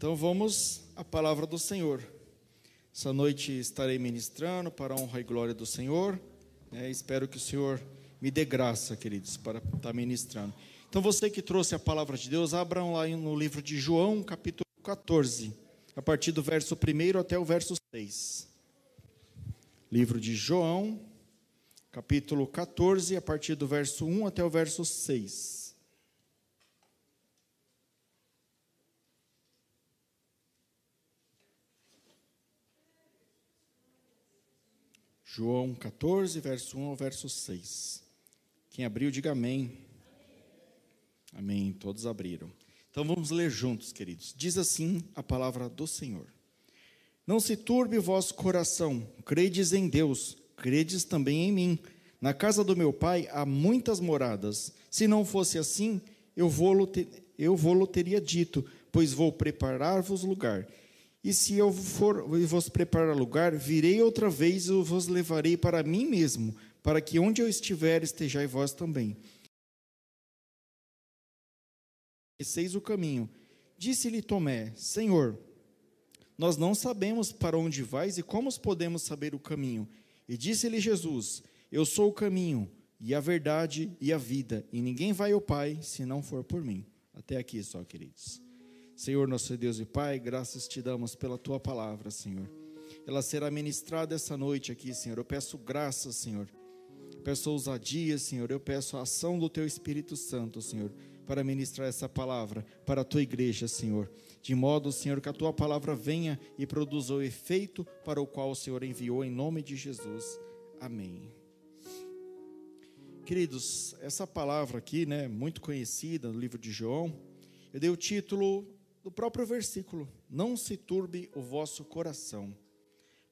Então vamos à palavra do Senhor. Essa noite estarei ministrando para a honra e glória do Senhor. Né? Espero que o Senhor me dê graça, queridos, para estar ministrando. Então você que trouxe a palavra de Deus, abram lá no livro de João, capítulo 14, a partir do verso 1 até o verso 6. Livro de João, capítulo 14, a partir do verso 1 até o verso 6. João 14, verso 1 ao verso 6. Quem abriu, diga amém. Amém. Todos abriram. Então vamos ler juntos, queridos. Diz assim a palavra do Senhor: Não se turbe o vosso coração, credes em Deus, credes também em mim. Na casa do meu pai há muitas moradas. Se não fosse assim, eu vou-lo teria dito, pois vou preparar-vos lugar. E se eu for vos preparar lugar, virei outra vez e vos levarei para mim mesmo, para que onde eu estiver estejai vós também. Conheceis o caminho. Disse-lhe Tomé: Senhor, nós não sabemos para onde vais e como podemos saber o caminho. E disse-lhe Jesus: Eu sou o caminho, e a verdade e a vida, e ninguém vai ao Pai se não for por mim. Até aqui só, queridos. Senhor, nosso Deus e Pai, graças te damos pela tua palavra, Senhor. Ela será ministrada essa noite aqui, Senhor. Eu peço graça, Senhor. Eu peço ousadia, Senhor. Eu peço a ação do teu Espírito Santo, Senhor, para ministrar essa palavra para a tua igreja, Senhor. De modo, Senhor, que a tua palavra venha e produza o efeito para o qual o Senhor enviou, em nome de Jesus. Amém. Queridos, essa palavra aqui, né, muito conhecida no livro de João, eu dei o título do próprio versículo: Não se turbe o vosso coração.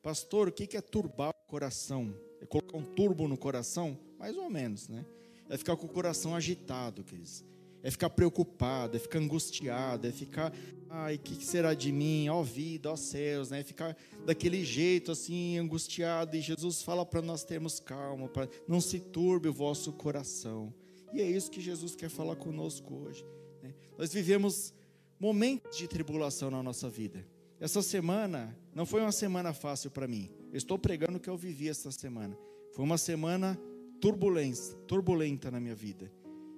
Pastor, o que é turbar o coração? É colocar um turbo no coração? Mais ou menos, né? É ficar com o coração agitado, queridos. É ficar preocupado, é ficar angustiado, é ficar, ai, o que será de mim? Ó vida, ó céus, né? É ficar daquele jeito assim, angustiado. E Jesus fala para nós termos calma, para não se turbe o vosso coração. E é isso que Jesus quer falar conosco hoje. Né? Nós vivemos momentos de tribulação na nossa vida. Essa semana não foi uma semana fácil para mim. Eu estou pregando o que eu vivi essa semana. Foi uma semana turbulenta, turbulenta na minha vida.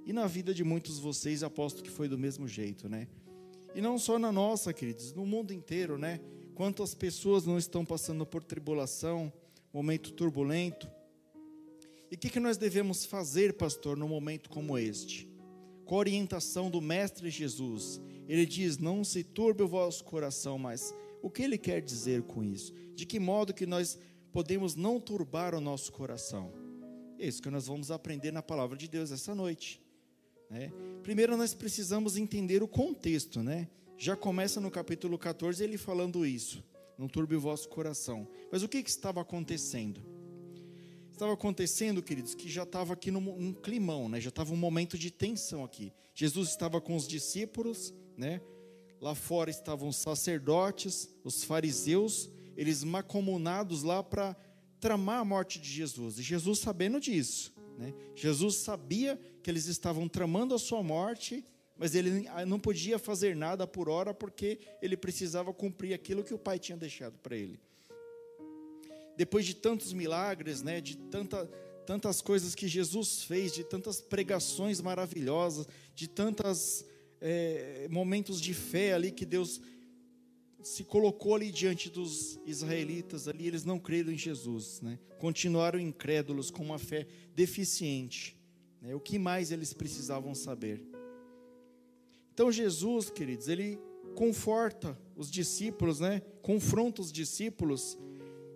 E na vida de muitos de vocês, aposto que foi do mesmo jeito, né? E não só na nossa, queridos, no mundo inteiro, né? Quantas pessoas não estão passando por tribulação, momento turbulento? E o que, que nós devemos fazer, pastor, num momento como este? Com a orientação do Mestre Jesus, ele diz: Não se turbe o vosso coração, mas o que ele quer dizer com isso? De que modo que nós podemos não turbar o nosso coração? É isso que nós vamos aprender na palavra de Deus essa noite. Né? Primeiro, nós precisamos entender o contexto, né? Já começa no capítulo 14 ele falando isso: Não turbe o vosso coração. Mas o que, que estava acontecendo? Estava acontecendo, queridos, que já estava aqui num, num climão, né? já estava um momento de tensão aqui. Jesus estava com os discípulos, né? Lá fora estavam os sacerdotes, os fariseus, eles macomunados lá para tramar a morte de Jesus. E Jesus sabendo disso, né? Jesus sabia que eles estavam tramando a sua morte, mas ele não podia fazer nada por hora porque ele precisava cumprir aquilo que o Pai tinha deixado para ele. Depois de tantos milagres, né, de tanta, tantas coisas que Jesus fez, de tantas pregações maravilhosas, de tantas é, momentos de fé ali que Deus se colocou ali diante dos israelitas ali, eles não creram em Jesus, né? Continuaram incrédulos com uma fé deficiente. Né? O que mais eles precisavam saber? Então Jesus, queridos, ele conforta os discípulos, né? Confronta os discípulos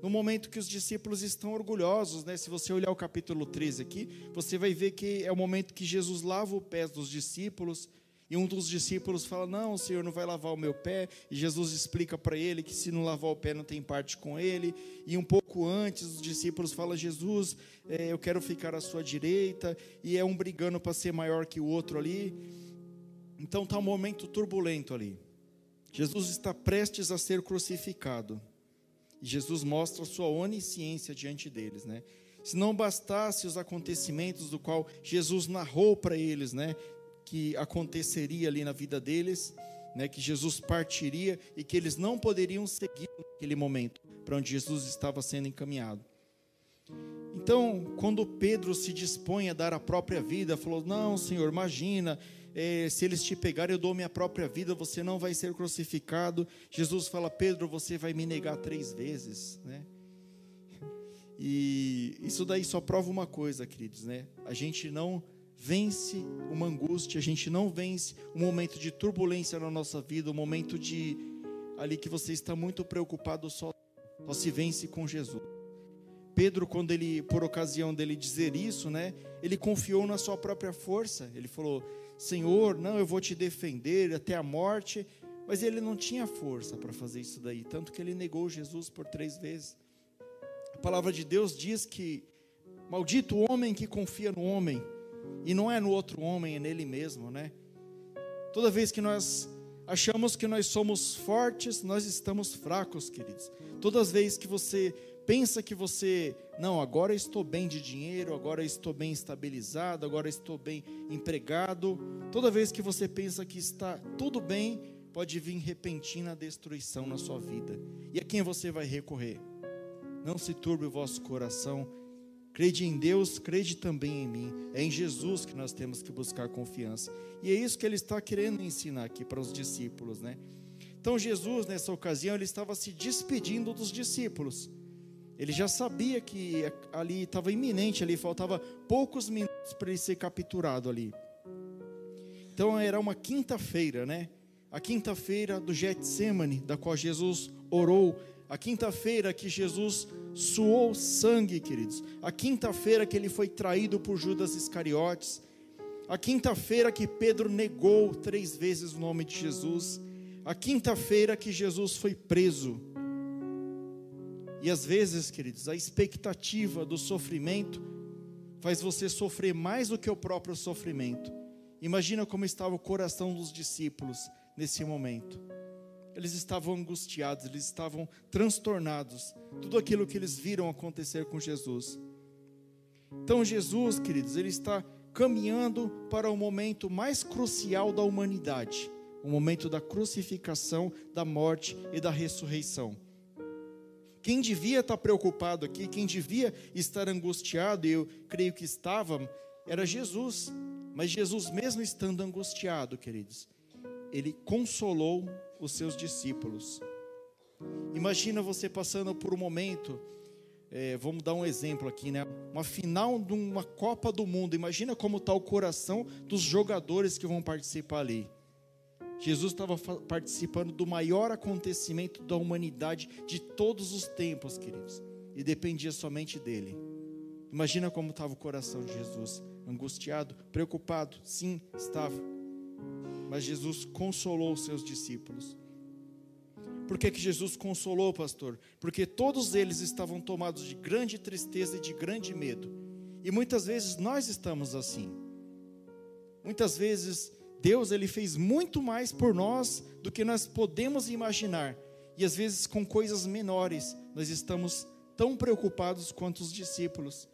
no momento que os discípulos estão orgulhosos, né? Se você olhar o capítulo 13 aqui, você vai ver que é o momento que Jesus lava o pé dos discípulos e um dos discípulos fala: Não, o Senhor não vai lavar o meu pé. E Jesus explica para ele que se não lavar o pé não tem parte com ele. E um pouco antes, os discípulos falam: Jesus, é, eu quero ficar à sua direita. E é um brigando para ser maior que o outro ali. Então está um momento turbulento ali. Jesus está prestes a ser crucificado. E Jesus mostra a sua onisciência diante deles, né? Se não bastasse os acontecimentos do qual Jesus narrou para eles, né? Que aconteceria ali na vida deles. né, que Jesus partiria e que eles não poderiam seguir naquele momento para onde Jesus estava sendo encaminhado. Então, quando Pedro se dispõe a dar a própria vida, falou: Não, Senhor, imagina, é, se eles te pegarem, eu dou minha própria vida, você não vai ser crucificado. Jesus fala: Pedro, você vai me negar três vezes, né? E isso daí só prova uma coisa, queridos, né? A gente não vence uma angústia, a gente não vence um momento de turbulência na nossa vida, um momento de ali que você está muito preocupado só, só se vence com Jesus. Pedro, quando ele, por ocasião dele dizer isso, né, ele confiou na sua própria força. Ele falou: Senhor, não, eu vou te defender até a morte. Mas ele não tinha força para fazer isso daí, tanto que ele negou Jesus por três vezes. A palavra de Deus diz que maldito o homem que confia no homem, e não é no outro homem, é nele mesmo, né? Toda vez que nós achamos que nós somos fortes, nós estamos fracos, queridos. Todas as vezes que você pensa que você, não, agora estou bem de dinheiro, agora estou bem estabilizado, agora estou bem empregado. Toda vez que você pensa que está tudo bem, pode vir repentina destruição na sua vida. E a quem você vai recorrer? Não se turbe o vosso coração. Crede em Deus, crede também em mim. É em Jesus que nós temos que buscar confiança. E é isso que ele está querendo ensinar aqui para os discípulos, né? Então Jesus, nessa ocasião, ele estava se despedindo dos discípulos. Ele já sabia que ali estava iminente, ali faltava poucos minutos para ele ser capturado ali. Então era uma quinta-feira, né? A quinta-feira do Getsemane, da qual Jesus orou. A quinta-feira que Jesus suou sangue, queridos. A quinta-feira que ele foi traído por Judas Iscariotes. A quinta-feira que Pedro negou três vezes o nome de Jesus. A quinta-feira que Jesus foi preso. E às vezes, queridos, a expectativa do sofrimento faz você sofrer mais do que o próprio sofrimento. Imagina como estava o coração dos discípulos nesse momento. Eles estavam angustiados, eles estavam transtornados. Tudo aquilo que eles viram acontecer com Jesus. Então, Jesus, queridos, ele está caminhando para o momento mais crucial da humanidade o momento da crucificação, da morte e da ressurreição. Quem devia estar preocupado aqui, quem devia estar angustiado, e eu creio que estava, era Jesus. Mas Jesus, mesmo estando angustiado, queridos, ele consolou os seus discípulos. Imagina você passando por um momento, é, vamos dar um exemplo aqui, né? Uma final de uma Copa do Mundo. Imagina como está o coração dos jogadores que vão participar ali. Jesus estava participando do maior acontecimento da humanidade de todos os tempos, queridos, e dependia somente dele. Imagina como estava o coração de Jesus, angustiado, preocupado, sim, estava. Mas Jesus consolou os seus discípulos. Por que, que Jesus consolou, pastor? Porque todos eles estavam tomados de grande tristeza e de grande medo. E muitas vezes nós estamos assim. Muitas vezes Deus ele fez muito mais por nós do que nós podemos imaginar. E às vezes com coisas menores, nós estamos tão preocupados quanto os discípulos.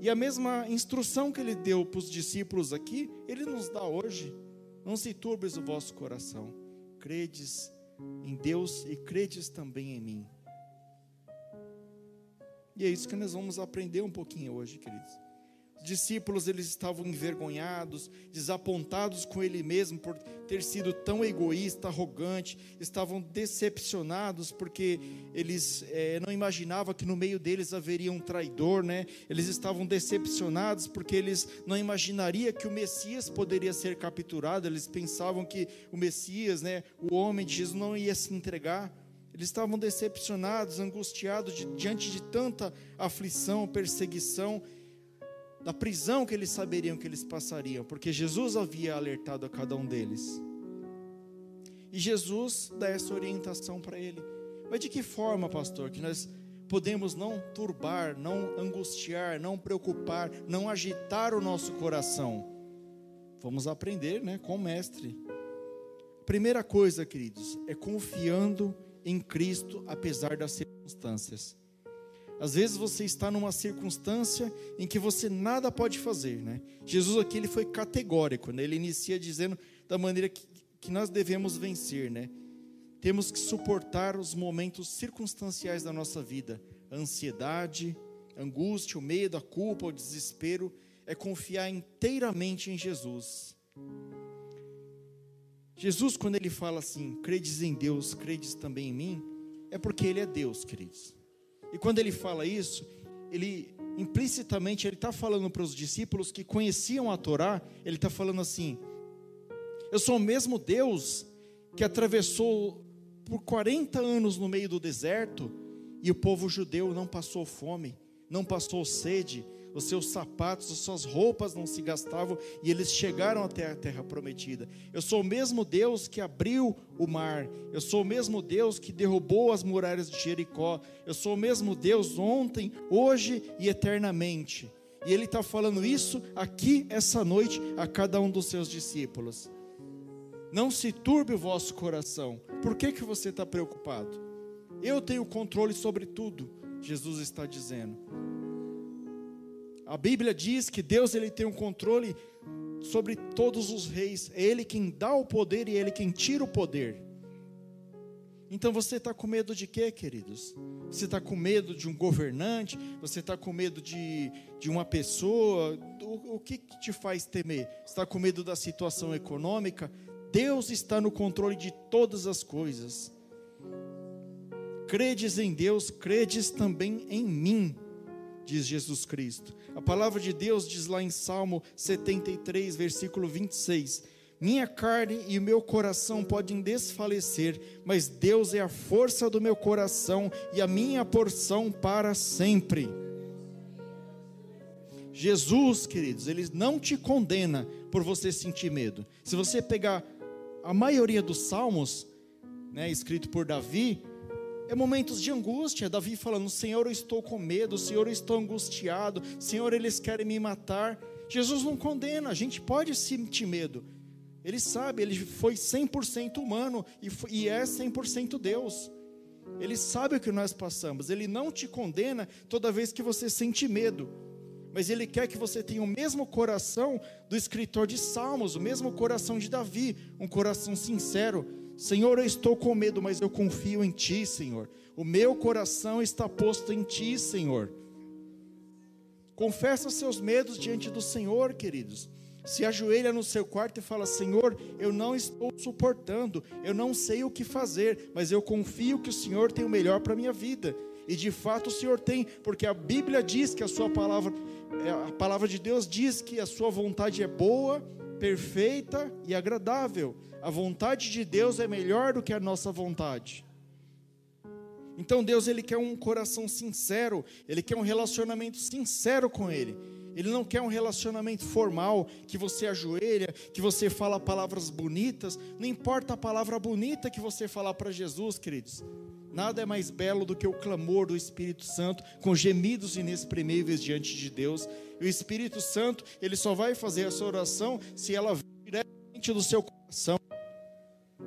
E a mesma instrução que ele deu para os discípulos aqui, ele nos dá hoje. Não se turbes o vosso coração. Credes em Deus e credes também em mim. E é isso que nós vamos aprender um pouquinho hoje, queridos discípulos eles estavam envergonhados, desapontados com ele mesmo por ter sido tão egoísta, arrogante, estavam decepcionados porque eles é, não imaginavam que no meio deles haveria um traidor, né? Eles estavam decepcionados porque eles não imaginariam que o Messias poderia ser capturado. Eles pensavam que o Messias, né, o homem de Jesus, não ia se entregar. Eles estavam decepcionados, angustiados de, diante de tanta aflição, perseguição da prisão que eles saberiam que eles passariam, porque Jesus havia alertado a cada um deles. E Jesus dá essa orientação para ele. Mas de que forma, pastor, que nós podemos não turbar, não angustiar, não preocupar, não agitar o nosso coração? Vamos aprender, né, com o mestre. Primeira coisa, queridos, é confiando em Cristo apesar das circunstâncias. Às vezes você está numa circunstância em que você nada pode fazer, né? Jesus aqui ele foi categórico, né? Ele inicia dizendo da maneira que, que nós devemos vencer, né? Temos que suportar os momentos circunstanciais da nossa vida, a ansiedade, a angústia, o medo, a culpa, o desespero, é confiar inteiramente em Jesus. Jesus, quando ele fala assim, credes em Deus, credes também em mim, é porque ele é Deus, queridos. E quando ele fala isso, ele implicitamente ele está falando para os discípulos que conheciam a Torá, ele está falando assim: eu sou o mesmo Deus que atravessou por 40 anos no meio do deserto e o povo judeu não passou fome, não passou sede, os seus sapatos, as suas roupas não se gastavam e eles chegaram até a terra prometida. Eu sou o mesmo Deus que abriu o mar, eu sou o mesmo Deus que derrubou as muralhas de Jericó, eu sou o mesmo Deus ontem, hoje e eternamente. E ele está falando isso aqui, essa noite, a cada um dos seus discípulos. Não se turbe o vosso coração. Por que, que você está preocupado? Eu tenho controle sobre tudo, Jesus está dizendo. A Bíblia diz que Deus ele tem um controle sobre todos os reis. É Ele quem dá o poder e é Ele quem tira o poder. Então você está com medo de quê, queridos? Você está com medo de um governante? Você está com medo de, de uma pessoa? O, o que, que te faz temer? Está com medo da situação econômica? Deus está no controle de todas as coisas. Credes em Deus, credes também em mim, diz Jesus Cristo. A palavra de Deus diz lá em Salmo 73, versículo 26: Minha carne e o meu coração podem desfalecer, mas Deus é a força do meu coração e a minha porção para sempre. Jesus, queridos, ele não te condena por você sentir medo. Se você pegar a maioria dos salmos, né, escrito por Davi, é momentos de angústia. Davi falando: Senhor, eu estou com medo, Senhor, eu estou angustiado, Senhor, eles querem me matar. Jesus não condena, a gente pode sentir medo. Ele sabe, ele foi 100% humano e, foi, e é 100% Deus. Ele sabe o que nós passamos. Ele não te condena toda vez que você sente medo mas Ele quer que você tenha o mesmo coração do escritor de Salmos, o mesmo coração de Davi, um coração sincero. Senhor, eu estou com medo, mas eu confio em Ti, Senhor. O meu coração está posto em Ti, Senhor. Confessa seus medos diante do Senhor, queridos. Se ajoelha no seu quarto e fala: Senhor, eu não estou suportando, eu não sei o que fazer, mas eu confio que o Senhor tem o melhor para a minha vida. E de fato o Senhor tem, porque a Bíblia diz que a Sua palavra é, a palavra de Deus diz que a sua vontade é boa, perfeita e agradável. A vontade de Deus é melhor do que a nossa vontade. Então Deus ele quer um coração sincero, ele quer um relacionamento sincero com ele. Ele não quer um relacionamento formal, que você ajoelha, que você fala palavras bonitas. Não importa a palavra bonita que você falar para Jesus, queridos. Nada é mais belo do que o clamor do Espírito Santo com gemidos inexprimíveis diante de Deus. E o Espírito Santo, ele só vai fazer essa oração se ela vir diretamente do seu coração.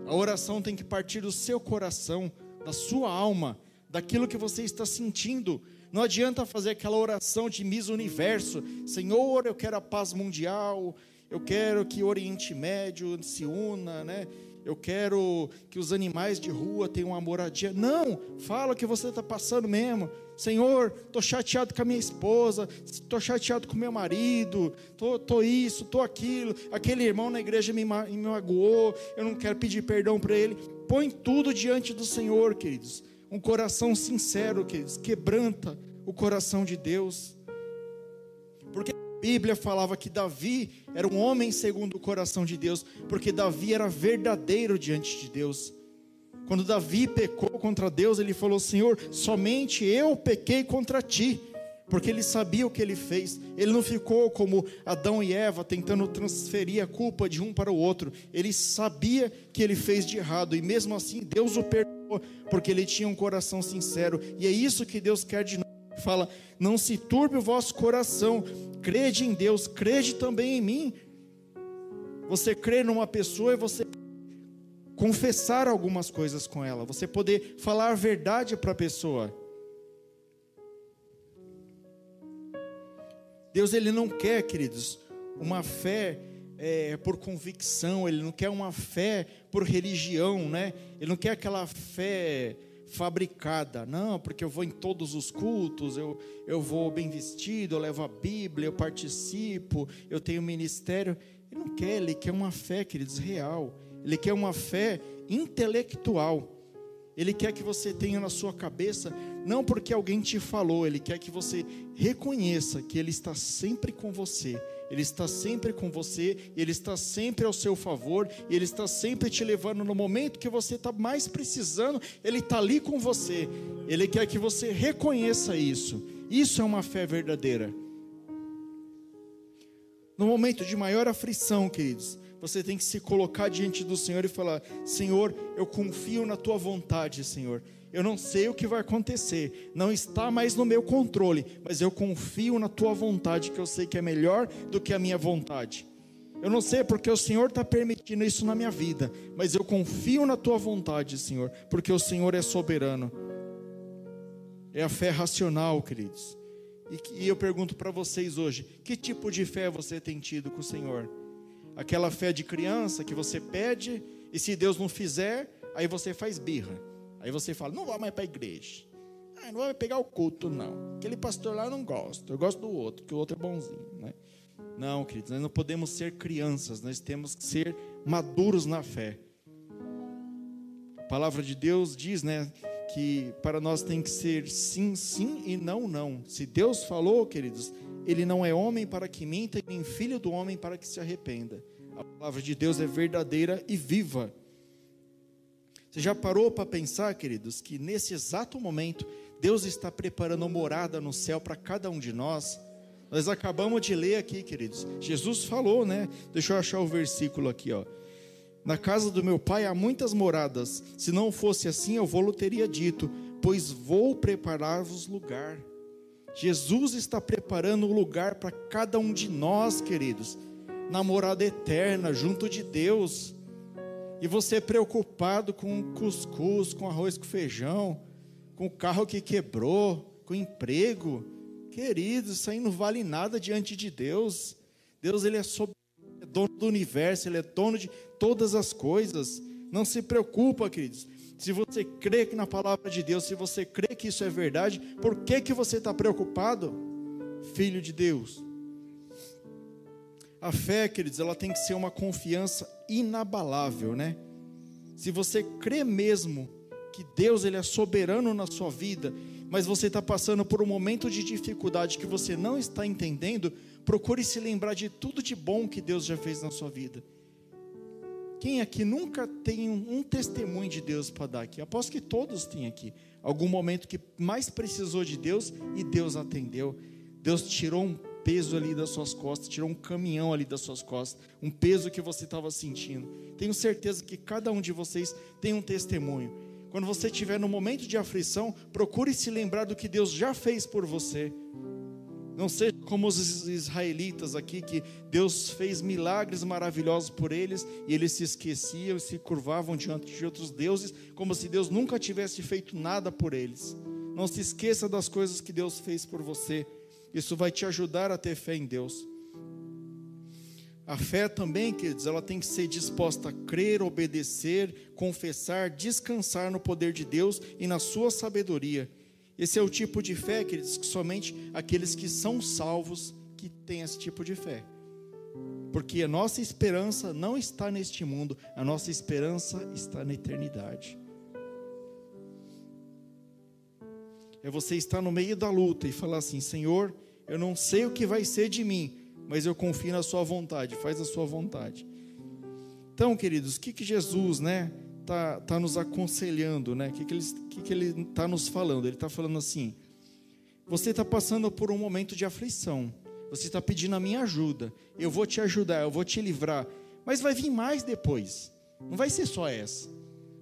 A oração tem que partir do seu coração, da sua alma, daquilo que você está sentindo. Não adianta fazer aquela oração de Miss Universo. Senhor, eu quero a paz mundial. Eu quero que o Oriente Médio se una, né? Eu quero que os animais de rua tenham uma moradia. Não, fala o que você está passando mesmo. Senhor, estou chateado com a minha esposa, estou chateado com meu marido, estou isso, estou aquilo. Aquele irmão na igreja me, me magoou, eu não quero pedir perdão para ele. Põe tudo diante do Senhor, queridos. Um coração sincero, queridos, quebranta o coração de Deus. Bíblia falava que Davi era um homem segundo o coração de Deus, porque Davi era verdadeiro diante de Deus. Quando Davi pecou contra Deus, ele falou: Senhor, somente eu pequei contra ti, porque ele sabia o que ele fez. Ele não ficou como Adão e Eva tentando transferir a culpa de um para o outro. Ele sabia que ele fez de errado e mesmo assim Deus o perdoou, porque ele tinha um coração sincero. E é isso que Deus quer de nós. Fala: Não se turbe o vosso coração, crede em Deus, crede também em mim. Você crê numa pessoa e você confessar algumas coisas com ela, você poder falar a verdade para a pessoa. Deus ele não quer, queridos, uma fé é, por convicção, ele não quer uma fé por religião, né? Ele não quer aquela fé fabricada, não, porque eu vou em todos os cultos, eu, eu vou bem vestido, eu levo a Bíblia, eu participo, eu tenho ministério. Ele não quer, ele quer uma fé, queridos, real. Ele quer uma fé intelectual. Ele quer que você tenha na sua cabeça, não porque alguém te falou, ele quer que você reconheça que ele está sempre com você ele está sempre com você, Ele está sempre ao seu favor, Ele está sempre te levando no momento que você está mais precisando, Ele está ali com você. Ele quer que você reconheça isso. Isso é uma fé verdadeira. No momento de maior aflição, queridos, você tem que se colocar diante do Senhor e falar: Senhor, eu confio na tua vontade, Senhor. Eu não sei o que vai acontecer, não está mais no meu controle, mas eu confio na tua vontade, que eu sei que é melhor do que a minha vontade. Eu não sei porque o Senhor está permitindo isso na minha vida, mas eu confio na tua vontade, Senhor, porque o Senhor é soberano. É a fé racional, queridos. E, e eu pergunto para vocês hoje: que tipo de fé você tem tido com o Senhor? Aquela fé de criança que você pede, e se Deus não fizer, aí você faz birra. Aí você fala, não vou mais para a igreja. Ah, não vai pegar o culto, não. Aquele pastor lá eu não gosto. Eu gosto do outro, que o outro é bonzinho. Né? Não, queridos, nós não podemos ser crianças, nós temos que ser maduros na fé. A palavra de Deus diz, né, que para nós tem que ser sim, sim e não, não. Se Deus falou, queridos, ele não é homem para que minta, nem filho do homem para que se arrependa. A palavra de Deus é verdadeira e viva. Você já parou para pensar, queridos, que nesse exato momento Deus está preparando morada no céu para cada um de nós? Nós acabamos de ler aqui, queridos. Jesus falou, né? Deixa eu achar o versículo aqui, ó. Na casa do meu pai há muitas moradas. Se não fosse assim, eu vou teria dito, pois vou preparar-vos lugar. Jesus está preparando um lugar para cada um de nós, queridos, na morada eterna, junto de Deus e você é preocupado com cuscuz, com arroz com feijão, com o carro que quebrou, com emprego, querido, isso aí não vale nada diante de Deus. Deus ele é, sob... é dono do universo, ele é dono de todas as coisas. Não se preocupa, queridos. Se você crê que na palavra de Deus, se você crê que isso é verdade, por que que você está preocupado, filho de Deus? A fé, queridos, ela tem que ser uma confiança inabalável, né? Se você crê mesmo que Deus ele é soberano na sua vida, mas você está passando por um momento de dificuldade que você não está entendendo, procure se lembrar de tudo de bom que Deus já fez na sua vida. Quem aqui nunca tem um, testemunho de Deus para dar aqui? Aposto que todos têm aqui. Algum momento que mais precisou de Deus e Deus atendeu. Deus tirou um peso ali das suas costas, tirou um caminhão ali das suas costas, um peso que você estava sentindo. Tenho certeza que cada um de vocês tem um testemunho. Quando você estiver no momento de aflição, procure se lembrar do que Deus já fez por você. Não seja como os israelitas aqui, que Deus fez milagres maravilhosos por eles e eles se esqueciam e se curvavam diante de outros deuses, como se Deus nunca tivesse feito nada por eles. Não se esqueça das coisas que Deus fez por você. Isso vai te ajudar a ter fé em Deus. A fé também, queridos, ela tem que ser disposta a crer, obedecer, confessar, descansar no poder de Deus e na sua sabedoria. Esse é o tipo de fé, queridos, que somente aqueles que são salvos que têm esse tipo de fé. Porque a nossa esperança não está neste mundo, a nossa esperança está na eternidade. É você estar no meio da luta e falar assim: Senhor, eu não sei o que vai ser de mim, mas eu confio na Sua vontade, faz a Sua vontade. Então, queridos, o que, que Jesus, né, tá, tá nos aconselhando, né? O que, que ele que que ele está nos falando? Ele está falando assim: você está passando por um momento de aflição, você está pedindo a minha ajuda, eu vou te ajudar, eu vou te livrar, mas vai vir mais depois, não vai ser só essa.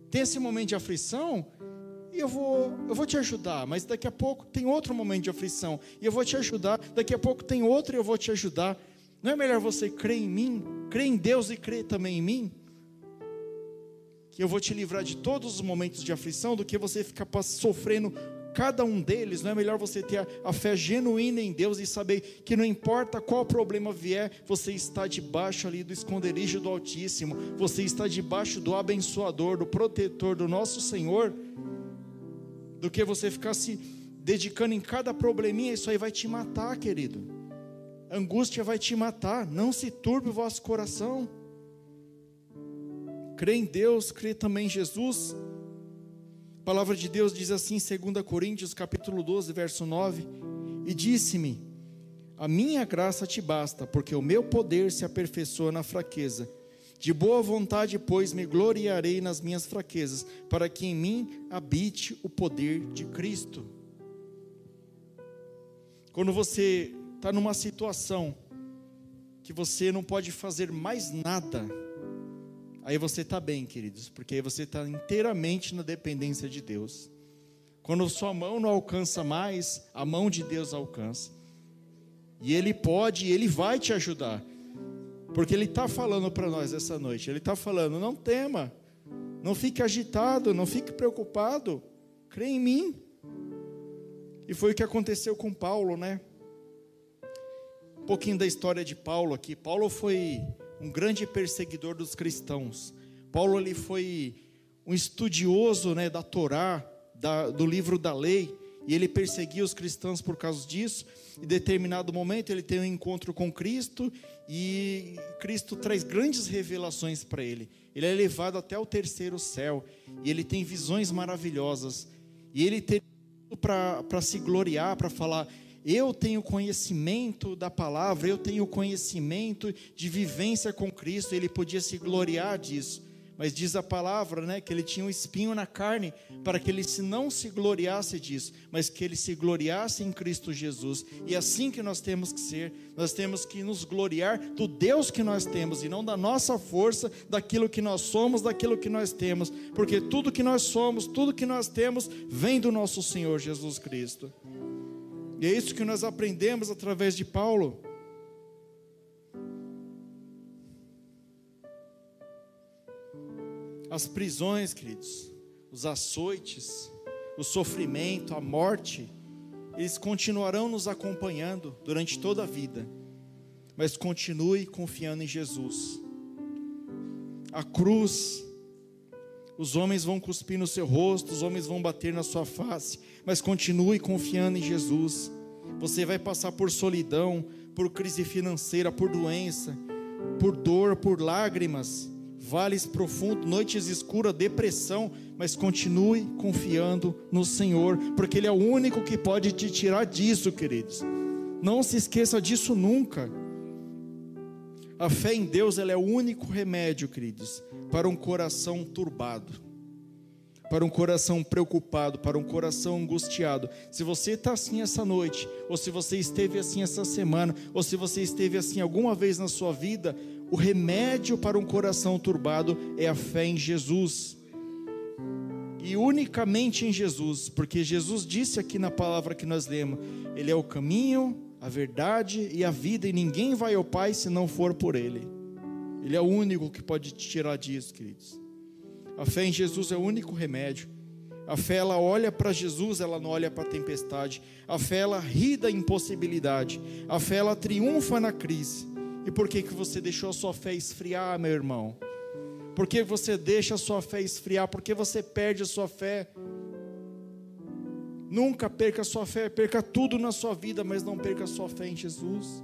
Tem esse momento de aflição, e eu vou, eu vou te ajudar, mas daqui a pouco tem outro momento de aflição, e eu vou te ajudar, daqui a pouco tem outro e eu vou te ajudar. Não é melhor você crer em mim, crer em Deus e crer também em mim? Que eu vou te livrar de todos os momentos de aflição, do que você ficar sofrendo cada um deles, não é melhor você ter a, a, fé genuína em Deus e saber que não importa qual problema vier, você está debaixo ali do esconderijo do Altíssimo, você está debaixo do abençoador, do protetor do nosso Senhor, do que você ficar se dedicando em cada probleminha, isso aí vai te matar, querido. Angústia vai te matar, não se turbe o vosso coração. Crê em Deus, crê também em Jesus. A palavra de Deus diz assim em 2 Coríntios, capítulo 12, verso 9: E disse-me: A minha graça te basta, porque o meu poder se aperfeiçoa na fraqueza. De boa vontade, pois, me gloriarei nas minhas fraquezas, para que em mim habite o poder de Cristo. Quando você está numa situação que você não pode fazer mais nada, aí você está bem, queridos, porque aí você está inteiramente na dependência de Deus. Quando sua mão não alcança mais, a mão de Deus alcança. E Ele pode, Ele vai te ajudar. Porque Ele está falando para nós essa noite. Ele está falando: não tema, não fique agitado, não fique preocupado, crê em mim. E foi o que aconteceu com Paulo, né? Um pouquinho da história de Paulo aqui. Paulo foi um grande perseguidor dos cristãos. Paulo ele foi um estudioso né, da Torá, da, do livro da lei, e ele perseguia os cristãos por causa disso. Em determinado momento ele tem um encontro com Cristo e Cristo traz grandes revelações para ele. Ele é levado até o terceiro céu e ele tem visões maravilhosas. E ele tem para se gloriar, para falar: eu tenho conhecimento da palavra, eu tenho conhecimento de vivência com Cristo, ele podia se gloriar disso. Mas diz a palavra, né, que ele tinha um espinho na carne, para que ele se não se gloriasse disso, mas que ele se gloriasse em Cristo Jesus. E é assim que nós temos que ser, nós temos que nos gloriar do Deus que nós temos e não da nossa força, daquilo que nós somos, daquilo que nós temos, porque tudo que nós somos, tudo que nós temos, vem do nosso Senhor Jesus Cristo. E é isso que nós aprendemos através de Paulo. As prisões, queridos, os açoites, o sofrimento, a morte, eles continuarão nos acompanhando durante toda a vida. Mas continue confiando em Jesus. A cruz, os homens vão cuspir no seu rosto, os homens vão bater na sua face, mas continue confiando em Jesus. Você vai passar por solidão, por crise financeira, por doença, por dor, por lágrimas, vales profundos, noites escuras, depressão, mas continue confiando no Senhor, porque Ele é o único que pode te tirar disso, queridos. Não se esqueça disso nunca. A fé em Deus ela é o único remédio, queridos, para um coração turbado para um coração preocupado, para um coração angustiado. Se você está assim essa noite, ou se você esteve assim essa semana, ou se você esteve assim alguma vez na sua vida, o remédio para um coração turbado é a fé em Jesus. E unicamente em Jesus, porque Jesus disse aqui na palavra que nós lemos: Ele é o caminho, a verdade e a vida, e ninguém vai ao Pai se não for por Ele. Ele é o único que pode te tirar disso, queridos. A fé em Jesus é o único remédio. A fé ela olha para Jesus, ela não olha para a tempestade. A fé ela ri da impossibilidade. A fé ela triunfa na crise. E por que que você deixou a sua fé esfriar, meu irmão? Por que você deixa a sua fé esfriar? Por que você perde a sua fé? Nunca perca a sua fé, perca tudo na sua vida, mas não perca a sua fé em Jesus.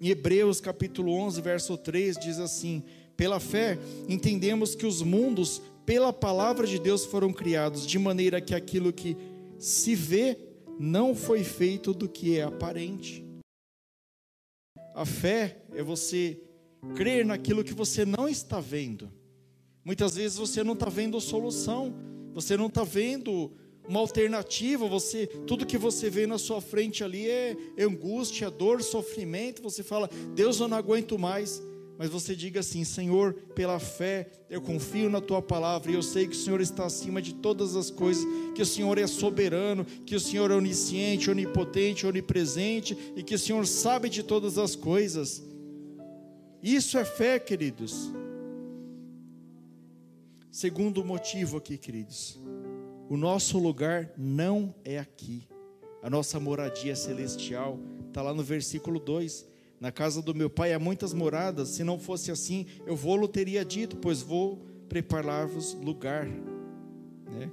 Em Hebreus capítulo 11, verso 3 diz assim: pela fé, entendemos que os mundos, pela palavra de Deus, foram criados, de maneira que aquilo que se vê não foi feito do que é aparente. A fé é você crer naquilo que você não está vendo. Muitas vezes você não está vendo solução, você não está vendo uma alternativa, você tudo que você vê na sua frente ali é angústia, dor, sofrimento, você fala, Deus eu não aguento mais mas você diga assim: Senhor, pela fé, eu confio na tua palavra e eu sei que o Senhor está acima de todas as coisas, que o Senhor é soberano, que o Senhor é onisciente, onipotente, onipresente e que o Senhor sabe de todas as coisas. Isso é fé, queridos. Segundo motivo aqui, queridos, O nosso lugar não é aqui. A nossa moradia celestial está lá no versículo 2. Na casa do meu pai há muitas moradas. Se não fosse assim, eu vou-lo teria dito, pois vou preparar-vos lugar. Né?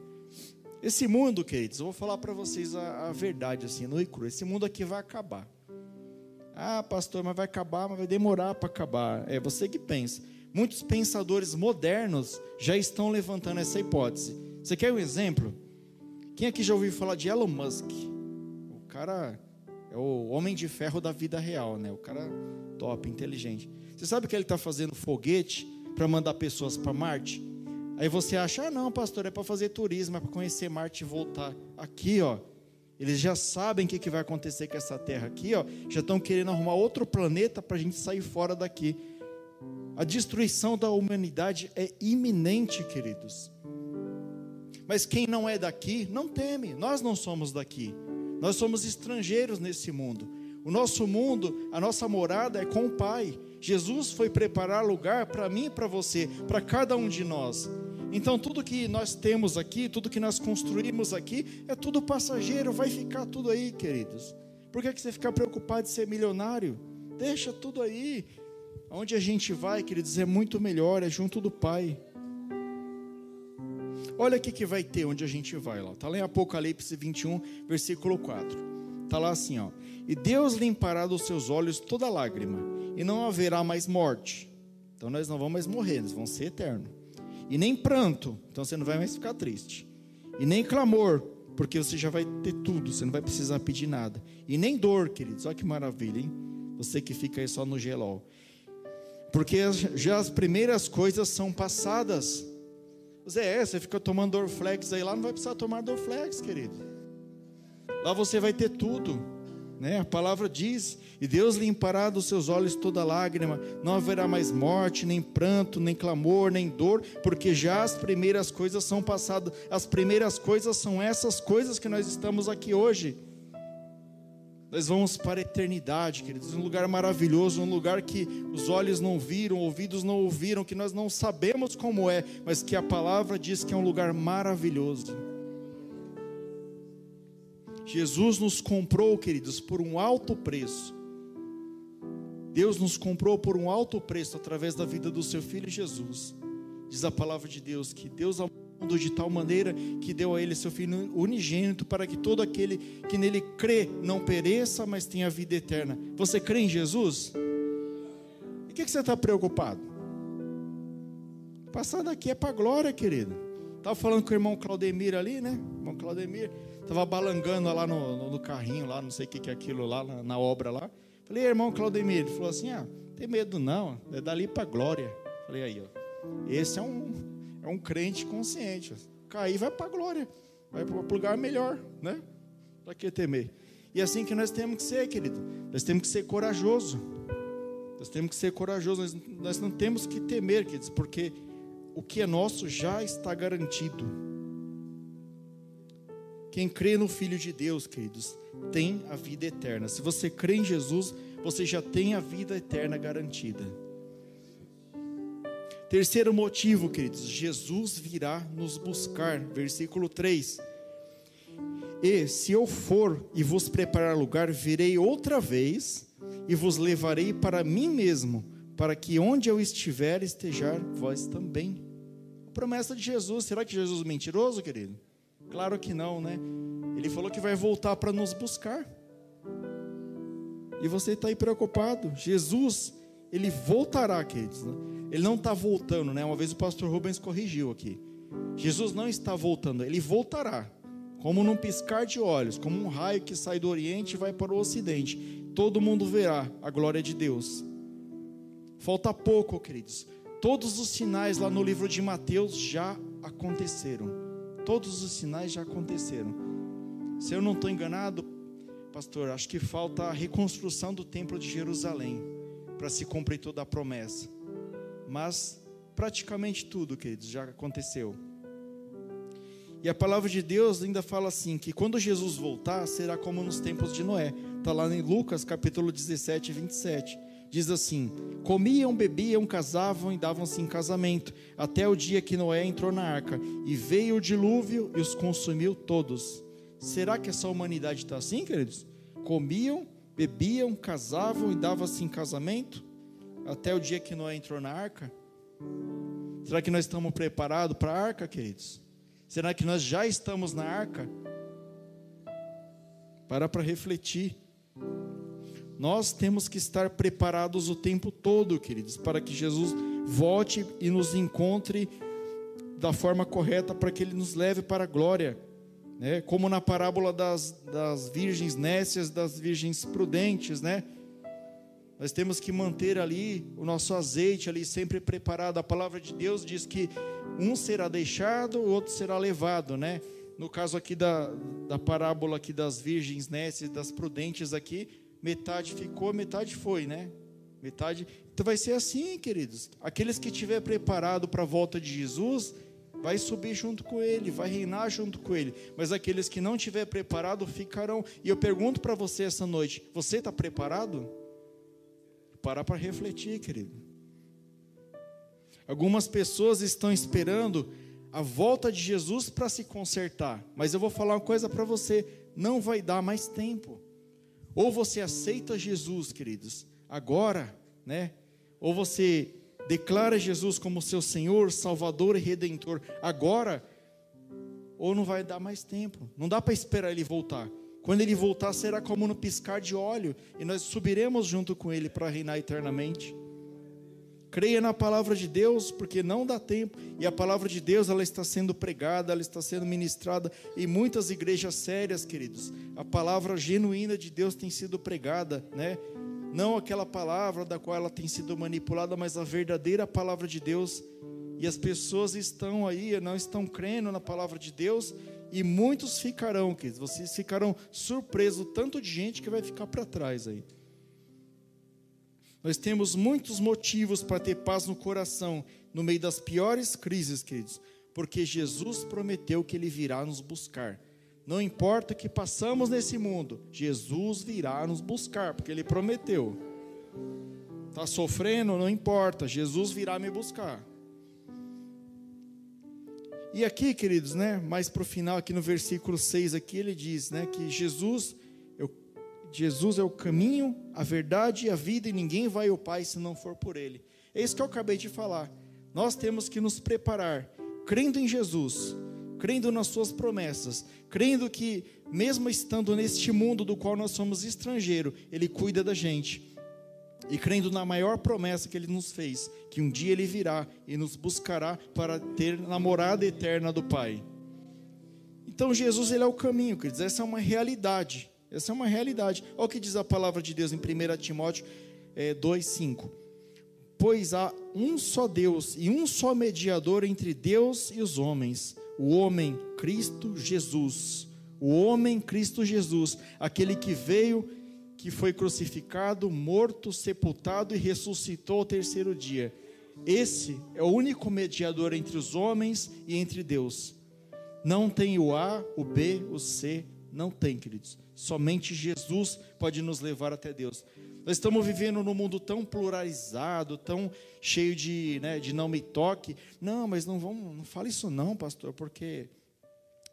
Esse mundo, queridos, eu vou falar para vocês a, a, verdade, assim, no e cru. Esse mundo aqui vai acabar. Ah, pastor, mas vai acabar, mas vai demorar para acabar. É você que pensa. Muitos pensadores modernos já estão levantando essa hipótese. Você quer um exemplo? Quem aqui já ouviu falar de Elon Musk? O cara é o homem de ferro da vida real, né? O cara top, inteligente. Você sabe que ele está fazendo foguete para mandar pessoas para Marte? Aí você acha, ah, não, pastor, é para fazer turismo, é para conhecer Marte e voltar. Aqui, ó, eles já sabem o que, que vai acontecer com essa Terra aqui, ó. Já estão querendo arrumar outro planeta para a gente sair fora daqui. A destruição da humanidade é iminente, queridos. Mas quem não é daqui, não teme. Nós não somos daqui. Nós somos estrangeiros nesse mundo. O nosso mundo, a nossa morada é com o Pai. Jesus foi preparar lugar para mim e para você, para cada um de nós. Então, tudo que nós temos aqui, tudo que nós construímos aqui, é tudo passageiro, vai ficar tudo aí, queridos. Por que, que você fica preocupado de ser milionário? Deixa tudo aí. Onde a gente vai, queridos, é muito melhor, é junto do Pai. Olha o que vai ter onde a gente vai lá. Está lá em Apocalipse 21, versículo 4. Está lá assim, ó. E Deus limpará dos seus olhos toda lágrima, e não haverá mais morte. Então nós não vamos mais morrer, nós vamos ser eternos. E nem pranto, então você não vai mais ficar triste. E nem clamor, porque você já vai ter tudo, você não vai precisar pedir nada. E nem dor, queridos, olha que maravilha, hein? Você que fica aí só no gelol. Porque já as primeiras coisas são passadas. Zé, você fica tomando Dorflex aí lá, não vai precisar tomar Dorflex, querido. Lá você vai ter tudo. Né? A palavra diz: E Deus limpará dos seus olhos toda lágrima, não haverá mais morte, nem pranto, nem clamor, nem dor, porque já as primeiras coisas são passadas. As primeiras coisas são essas coisas que nós estamos aqui hoje. Nós vamos para a eternidade, queridos, um lugar maravilhoso, um lugar que os olhos não viram, ouvidos não ouviram, que nós não sabemos como é, mas que a palavra diz que é um lugar maravilhoso. Jesus nos comprou, queridos, por um alto preço. Deus nos comprou por um alto preço através da vida do seu filho Jesus. Diz a palavra de Deus que Deus amou mundo de tal maneira que deu a ele seu filho unigênito para que todo aquele que nele crê não pereça, mas tenha vida eterna. Você crê em Jesus? E o que, que você está preocupado? Passar daqui é para a glória, querido. Estava falando com o irmão Claudemir ali, né? O irmão Claudemir estava balangando lá no, no, no, carrinho, lá, não sei o que, que é aquilo lá, na, na obra lá. Falei, irmão Claudemir, ele falou assim: ah, tem medo não, é dali para glória. Falei, aí, ó. Esse é um, é um crente consciente. Cair vai para a glória, vai para o lugar melhor, né? Para que temer? E é assim que nós temos que ser, querido. Nós temos que ser corajoso. Nós temos que ser corajosos. Nós, nós não temos que temer, queridos, porque o que é nosso já está garantido. Quem crê no Filho de Deus, queridos, tem a vida eterna. Se você crê em Jesus, você já tem a vida eterna garantida. Terceiro motivo, queridos, Jesus virá nos buscar. Versículo 3. E se eu for e vos preparar lugar, virei outra vez e vos levarei para mim mesmo, para que onde eu estiver, estejar vós também. A promessa de Jesus, será que Jesus é mentiroso, querido? Claro que não, né? Ele falou que vai voltar para nos buscar. E você está aí preocupado. Jesus, ele voltará, queridos. Né? Ele não está voltando, né? Uma vez o pastor Rubens corrigiu aqui. Jesus não está voltando, ele voltará. Como num piscar de olhos, como um raio que sai do Oriente e vai para o Ocidente. Todo mundo verá a glória de Deus. Falta pouco, queridos. Todos os sinais lá no livro de Mateus já aconteceram. Todos os sinais já aconteceram. Se eu não estou enganado, pastor, acho que falta a reconstrução do templo de Jerusalém para se cumprir toda a promessa mas praticamente tudo, queridos, já aconteceu. E a palavra de Deus ainda fala assim: que quando Jesus voltar, será como nos tempos de Noé. Está lá em Lucas capítulo 17, 27. Diz assim: Comiam, bebiam, casavam e davam-se em casamento, até o dia que Noé entrou na arca, e veio o dilúvio e os consumiu todos. Será que essa humanidade está assim, queridos? Comiam, bebiam, casavam e davam-se em casamento, até o dia que Noé entrou na arca? Será que nós estamos preparados para a arca, queridos? Será que nós já estamos na arca? Para para refletir. Nós temos que estar preparados o tempo todo, queridos, para que Jesus volte e nos encontre da forma correta, para que Ele nos leve para a glória. Né? Como na parábola das, das virgens nécias, das virgens prudentes, né? Nós temos que manter ali o nosso azeite ali sempre preparado. A palavra de Deus diz que um será deixado, o outro será levado, né? No caso aqui da, da parábola aqui das virgens nécias, das prudentes aqui, metade ficou, metade foi, né? Metade. Então vai ser assim, queridos. Aqueles que estiver preparado para a volta de Jesus, vai subir junto com ele, vai reinar junto com ele. Mas aqueles que não estiver preparado ficarão. E eu pergunto para você essa noite: você está preparado? Parar para refletir, querido. Algumas pessoas estão esperando a volta de Jesus para se consertar. Mas eu vou falar uma coisa para você: não vai dar mais tempo. Ou você aceita Jesus, queridos, agora, né? Ou você declara Jesus como seu Senhor, Salvador e Redentor agora, ou não vai dar mais tempo. Não dá para esperar ele voltar. Quando ele voltar, será como no piscar de óleo, e nós subiremos junto com ele para reinar eternamente. Creia na palavra de Deus, porque não dá tempo. E a palavra de Deus, ela está sendo pregada, ela está sendo ministrada em muitas igrejas sérias, queridos. A palavra genuína de Deus tem sido pregada, né? Não aquela palavra da qual ela tem sido manipulada, mas a verdadeira palavra de Deus. E as pessoas estão aí, não estão crendo na palavra de Deus, e muitos ficarão, queridos. Vocês ficarão surpresos, tanto de gente que vai ficar para trás aí. Nós temos muitos motivos para ter paz no coração no meio das piores crises, queridos, porque Jesus prometeu que Ele virá nos buscar. Não importa o que passamos nesse mundo, Jesus virá nos buscar, porque Ele prometeu. Está sofrendo? Não importa, Jesus virá me buscar. E aqui, queridos, né, mais para o final, aqui no versículo 6, aqui ele diz né, que Jesus Jesus é o caminho, a verdade e a vida, e ninguém vai ao Pai se não for por Ele. É isso que eu acabei de falar. Nós temos que nos preparar, crendo em Jesus, crendo nas Suas promessas, crendo que, mesmo estando neste mundo do qual nós somos estrangeiros, Ele cuida da gente. E crendo na maior promessa que Ele nos fez, que um dia Ele virá e nos buscará para ter namorada eterna do Pai. Então Jesus ele é o caminho, quer dizer, essa é uma realidade. Essa é uma realidade. Olha o que diz a palavra de Deus em 1 Timóteo é, 2,5. Pois há um só Deus e um só mediador entre Deus e os homens, o homem Cristo Jesus. O homem Cristo Jesus, aquele que veio, que foi crucificado, morto, sepultado e ressuscitou ao terceiro dia. Esse é o único mediador entre os homens e entre Deus. Não tem o A, o B, o C, não tem, queridos. Somente Jesus pode nos levar até Deus. Nós estamos vivendo num mundo tão pluralizado, tão cheio de, né, de não me toque. Não, mas não vamos, não fale isso não, pastor, porque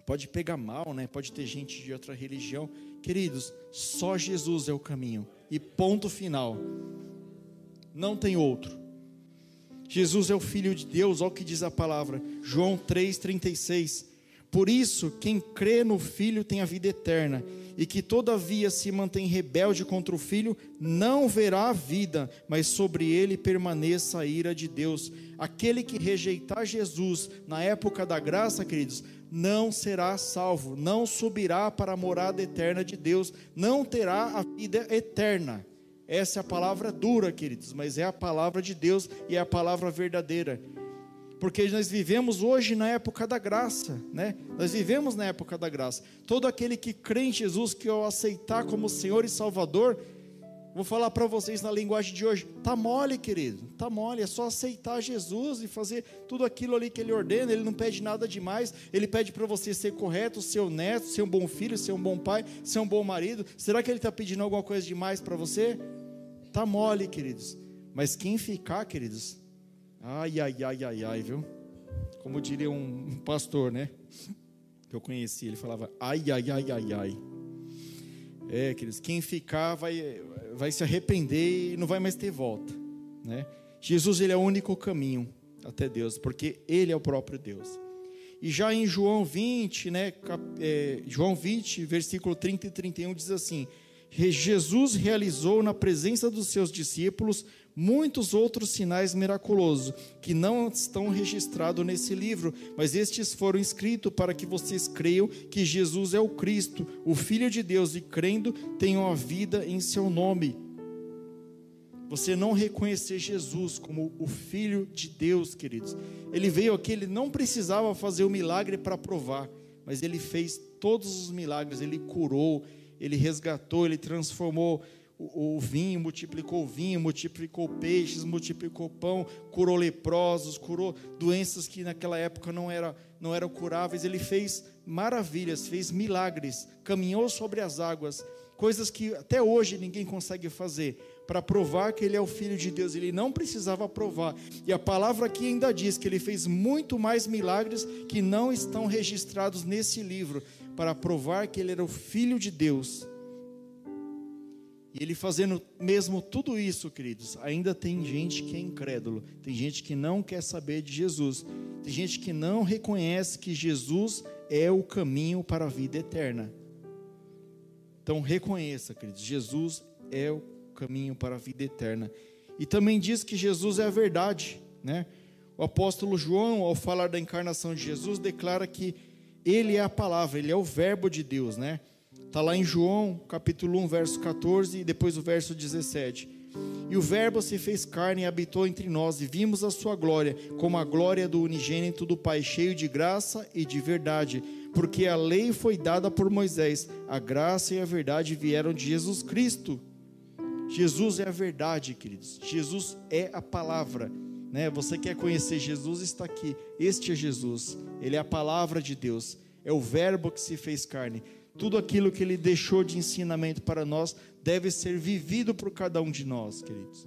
pode pegar mal, né? Pode ter gente de outra religião. Queridos, só Jesus é o caminho. E ponto final. Não tem outro. Jesus é o filho de Deus, olha o que diz a palavra. João 3:36. Por isso, quem crê no filho tem a vida eterna e que todavia se mantém rebelde contra o filho, não verá a vida, mas sobre ele permaneça a ira de Deus. Aquele que rejeitar Jesus na época da graça, queridos, não será salvo, não subirá para a morada eterna de Deus, não terá a vida eterna. Essa é a palavra dura, queridos, mas é a palavra de Deus e é a palavra verdadeira porque nós vivemos hoje na época da graça, né? Nós vivemos na época da graça. Todo aquele que crê em Jesus, que o aceitar como Senhor e Salvador, vou falar para vocês na linguagem de hoje, tá mole, querido, tá mole, é só aceitar Jesus e fazer tudo aquilo ali que ele ordena, ele não pede nada demais, ele pede para você ser correto, ser honesto, ser um bom filho, ser um bom pai, ser um bom marido. Será que ele está pedindo alguma coisa demais para você? tá mole, queridos. Mas quem ficar, queridos, ai, ai, ai, ai, ai, viu? Como diria um pastor, né? Que eu conheci, ele falava, ai, ai, ai, ai, ai. É, queridos, quem ficar vai, vai se arrepender e não vai mais ter volta, né? Jesus, ele é o único caminho até Deus, porque ele é o próprio Deus. E já em João 20, né, é, João 20, versículo 30 e 31 diz assim: Jesus realizou na presença dos seus discípulos muitos outros sinais miraculosos que não estão registrados nesse livro, mas estes foram escritos para que vocês creiam que Jesus é o Cristo, o Filho de Deus, e crendo tenham a vida em seu nome. Você não reconhecer Jesus como o Filho de Deus, queridos. Ele veio aqui, ele não precisava fazer o milagre para provar, mas ele fez todos os milagres, ele curou, ele resgatou, ele transformou o, o vinho, multiplicou o vinho, multiplicou peixes, multiplicou pão, curou leprosos, curou doenças que naquela época não, era, não eram curáveis. Ele fez maravilhas, fez milagres, caminhou sobre as águas, coisas que até hoje ninguém consegue fazer para provar que ele é o filho de Deus. Ele não precisava provar. E a palavra aqui ainda diz que ele fez muito mais milagres que não estão registrados nesse livro para provar que ele era o filho de Deus. E ele fazendo mesmo tudo isso, queridos, ainda tem gente que é incrédulo, tem gente que não quer saber de Jesus, tem gente que não reconhece que Jesus é o caminho para a vida eterna. Então reconheça, queridos, Jesus é o caminho para a vida eterna. E também diz que Jesus é a verdade, né? O apóstolo João, ao falar da encarnação de Jesus, declara que ele é a palavra, ele é o verbo de Deus, né? Está lá em João, capítulo 1, verso 14 e depois o verso 17. E o Verbo se fez carne e habitou entre nós, e vimos a sua glória, como a glória do unigênito do Pai, cheio de graça e de verdade. Porque a lei foi dada por Moisés, a graça e a verdade vieram de Jesus Cristo. Jesus é a verdade, queridos. Jesus é a palavra. Né? Você quer conhecer Jesus? Está aqui. Este é Jesus. Ele é a palavra de Deus. É o Verbo que se fez carne. Tudo aquilo que ele deixou de ensinamento para nós deve ser vivido por cada um de nós, queridos.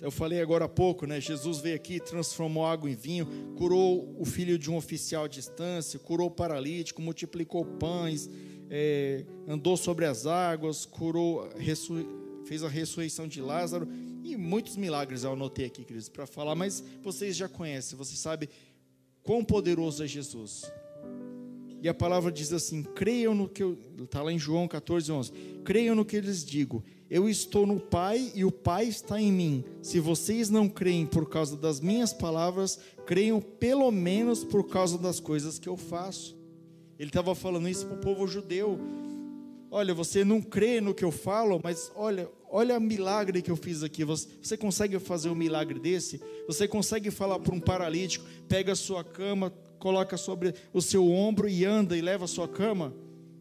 Eu falei agora há pouco, né? Jesus veio aqui, transformou água em vinho, curou o filho de um oficial à distância, curou o paralítico, multiplicou pães, é, andou sobre as águas, curou, fez a ressurreição de Lázaro e muitos milagres eu anotei aqui, queridos, para falar, mas vocês já conhecem, você sabe quão poderoso é Jesus. E a palavra diz assim: creiam no que eu. Está lá em João 14, 11. Creiam no que eu lhes digo. Eu estou no Pai e o Pai está em mim. Se vocês não creem por causa das minhas palavras, creiam pelo menos por causa das coisas que eu faço. Ele estava falando isso para o povo judeu. Olha, você não crê no que eu falo, mas olha, olha o milagre que eu fiz aqui. Você, você consegue fazer um milagre desse? Você consegue falar para um paralítico, pega a sua cama, coloca sobre o seu ombro e anda e leva a sua cama?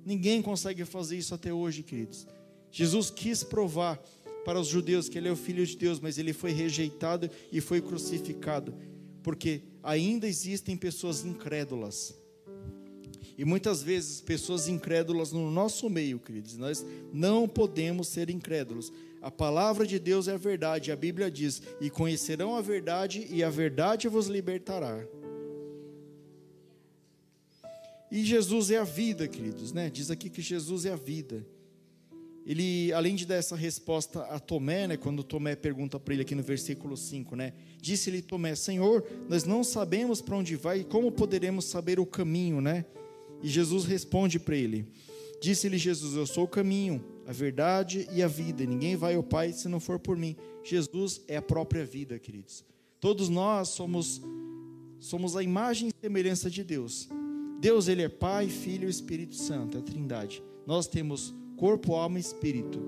Ninguém consegue fazer isso até hoje, queridos. Jesus quis provar para os judeus que ele é o filho de Deus, mas ele foi rejeitado e foi crucificado, porque ainda existem pessoas incrédulas e muitas vezes pessoas incrédulas no nosso meio, queridos. Nós não podemos ser incrédulos. A palavra de Deus é a verdade. A Bíblia diz: "E conhecerão a verdade, e a verdade vos libertará". E Jesus é a vida, queridos, né? Diz aqui que Jesus é a vida. Ele, além de dar essa resposta a Tomé, né, quando Tomé pergunta para ele aqui no versículo 5, né? Disse-lhe Tomé: "Senhor, nós não sabemos para onde vai, e como poderemos saber o caminho, né?" E Jesus responde para ele: Disse-lhe Jesus: Eu sou o caminho, a verdade e a vida. E ninguém vai ao Pai se não for por mim. Jesus é a própria vida, queridos. Todos nós somos somos a imagem e semelhança de Deus. Deus ele é Pai, Filho e Espírito Santo, é a Trindade. Nós temos corpo, alma e espírito.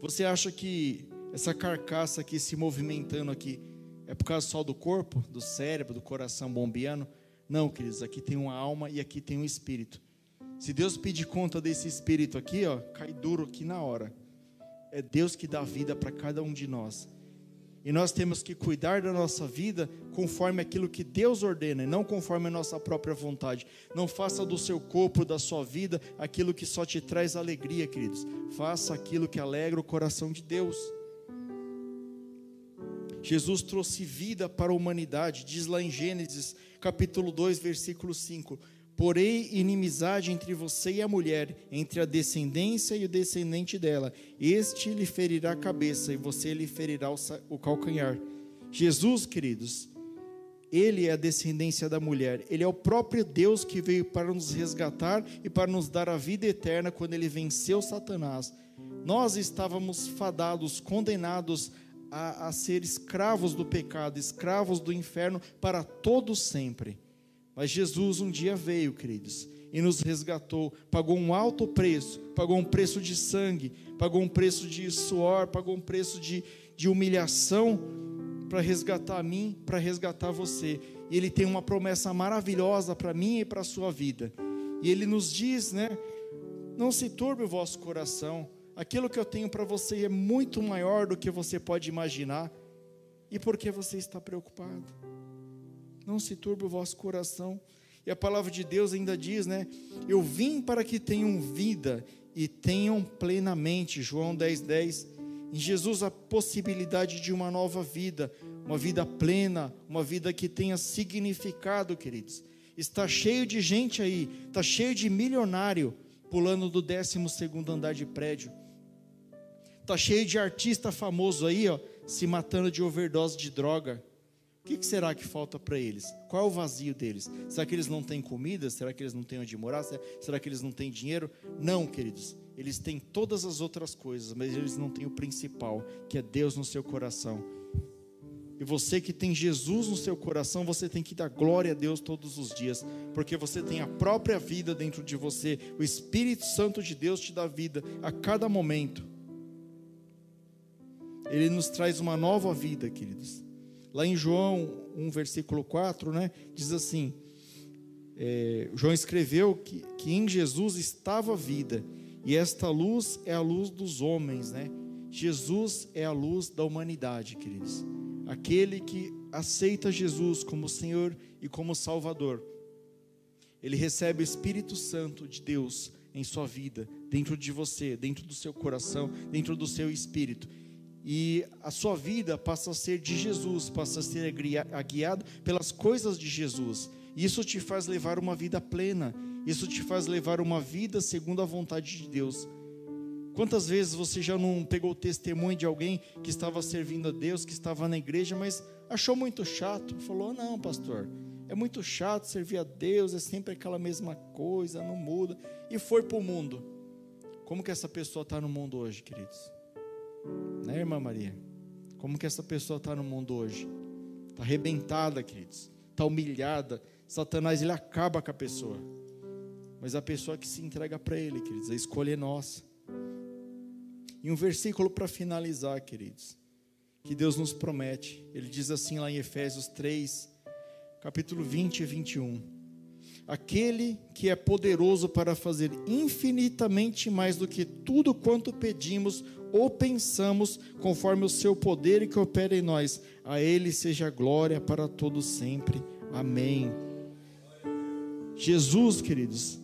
Você acha que essa carcaça aqui se movimentando aqui é por causa só do corpo, do cérebro, do coração bombeando? Não, queridos, aqui tem uma alma e aqui tem um espírito. Se Deus pedir conta desse espírito aqui, ó, cai duro aqui na hora. É Deus que dá vida para cada um de nós. E nós temos que cuidar da nossa vida conforme aquilo que Deus ordena, e não conforme a nossa própria vontade. Não faça do seu corpo, da sua vida, aquilo que só te traz alegria, queridos. Faça aquilo que alegra o coração de Deus. Jesus trouxe vida para a humanidade, diz lá em Gênesis, capítulo 2, versículo 5: Porém, inimizade entre você e a mulher, entre a descendência e o descendente dela. Este lhe ferirá a cabeça e você lhe ferirá o calcanhar. Jesus, queridos, ele é a descendência da mulher. Ele é o próprio Deus que veio para nos resgatar e para nos dar a vida eterna quando ele venceu Satanás. Nós estávamos fadados, condenados a, a ser escravos do pecado, escravos do inferno para todo sempre. Mas Jesus um dia veio, queridos, e nos resgatou, pagou um alto preço, pagou um preço de sangue, pagou um preço de suor, pagou um preço de, de humilhação para resgatar a mim, para resgatar você. E Ele tem uma promessa maravilhosa para mim e para a sua vida. E Ele nos diz, né? Não se turbe o vosso coração. Aquilo que eu tenho para você é muito maior do que você pode imaginar. E por que você está preocupado? não se turbe o vosso coração. E a palavra de Deus ainda diz, né? Eu vim para que tenham vida e tenham plenamente. João 10, 10. Em Jesus a possibilidade de uma nova vida, uma vida plena, uma vida que tenha significado, queridos. Está cheio de gente aí, está cheio de milionário pulando do 12 andar de prédio. Está cheio de artista famoso aí, ó, se matando de overdose de droga que, que será que falta para eles? Qual é o vazio deles? Será que eles não têm comida? Será que eles não têm onde morar? Será que eles não têm dinheiro? Não, queridos. Eles têm todas as outras coisas, mas eles não têm o principal, que é Deus no seu coração. E você que tem Jesus no seu coração, você tem que dar glória a Deus todos os dias, porque você tem a própria vida dentro de você. O Espírito Santo de Deus te dá vida a cada momento. Ele nos traz uma nova vida, queridos. Lá em João 1, versículo 4, né, diz assim: é, João escreveu que, que em Jesus estava a vida, e esta luz é a luz dos homens, né? Jesus é a luz da humanidade, queridos. Aquele que aceita Jesus como Senhor e como Salvador, ele recebe o Espírito Santo de Deus em sua vida, dentro de você, dentro do seu coração, dentro do seu espírito e a sua vida passa a ser de Jesus, passa a ser guiado pelas coisas de Jesus. Isso te faz levar uma vida plena, isso te faz levar uma vida segundo a vontade de Deus. Quantas vezes você já não pegou o testemunho de alguém que estava servindo a Deus, que estava na igreja, mas achou muito chato? Falou: Não, pastor, é muito chato servir a Deus, é sempre aquela mesma coisa, não muda. E foi para o mundo. Como que essa pessoa está no mundo hoje, queridos? Né, irmã Maria? Como que essa pessoa está no mundo hoje? Está arrebentada, queridos. Está humilhada. Satanás, ele acaba com a pessoa. Mas a pessoa que se entrega para ele, queridos, a escolha é nossa. E um versículo para finalizar, queridos, que Deus nos promete. Ele diz assim lá em Efésios 3, capítulo 20 e 21 aquele que é poderoso para fazer infinitamente mais do que tudo quanto pedimos ou pensamos, conforme o seu poder que opera em nós. A ele seja glória para todos sempre. Amém. Jesus, queridos,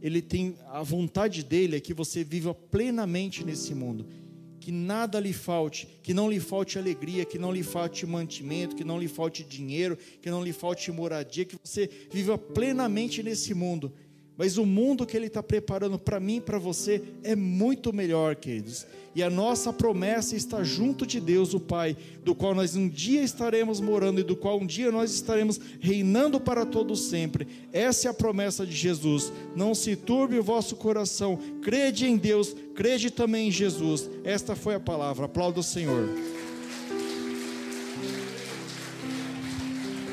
ele tem a vontade dele é que você viva plenamente nesse mundo que nada lhe falte, que não lhe falte alegria, que não lhe falte mantimento, que não lhe falte dinheiro, que não lhe falte moradia, que você viva plenamente nesse mundo. Mas o mundo que Ele está preparando para mim e para você é muito melhor, queridos. E a nossa promessa está junto de Deus, o Pai, do qual nós um dia estaremos morando e do qual um dia nós estaremos reinando para todo sempre. Essa é a promessa de Jesus. Não se turbe o vosso coração. Crede em Deus, crede também em Jesus. Esta foi a palavra. Aplauda o Senhor.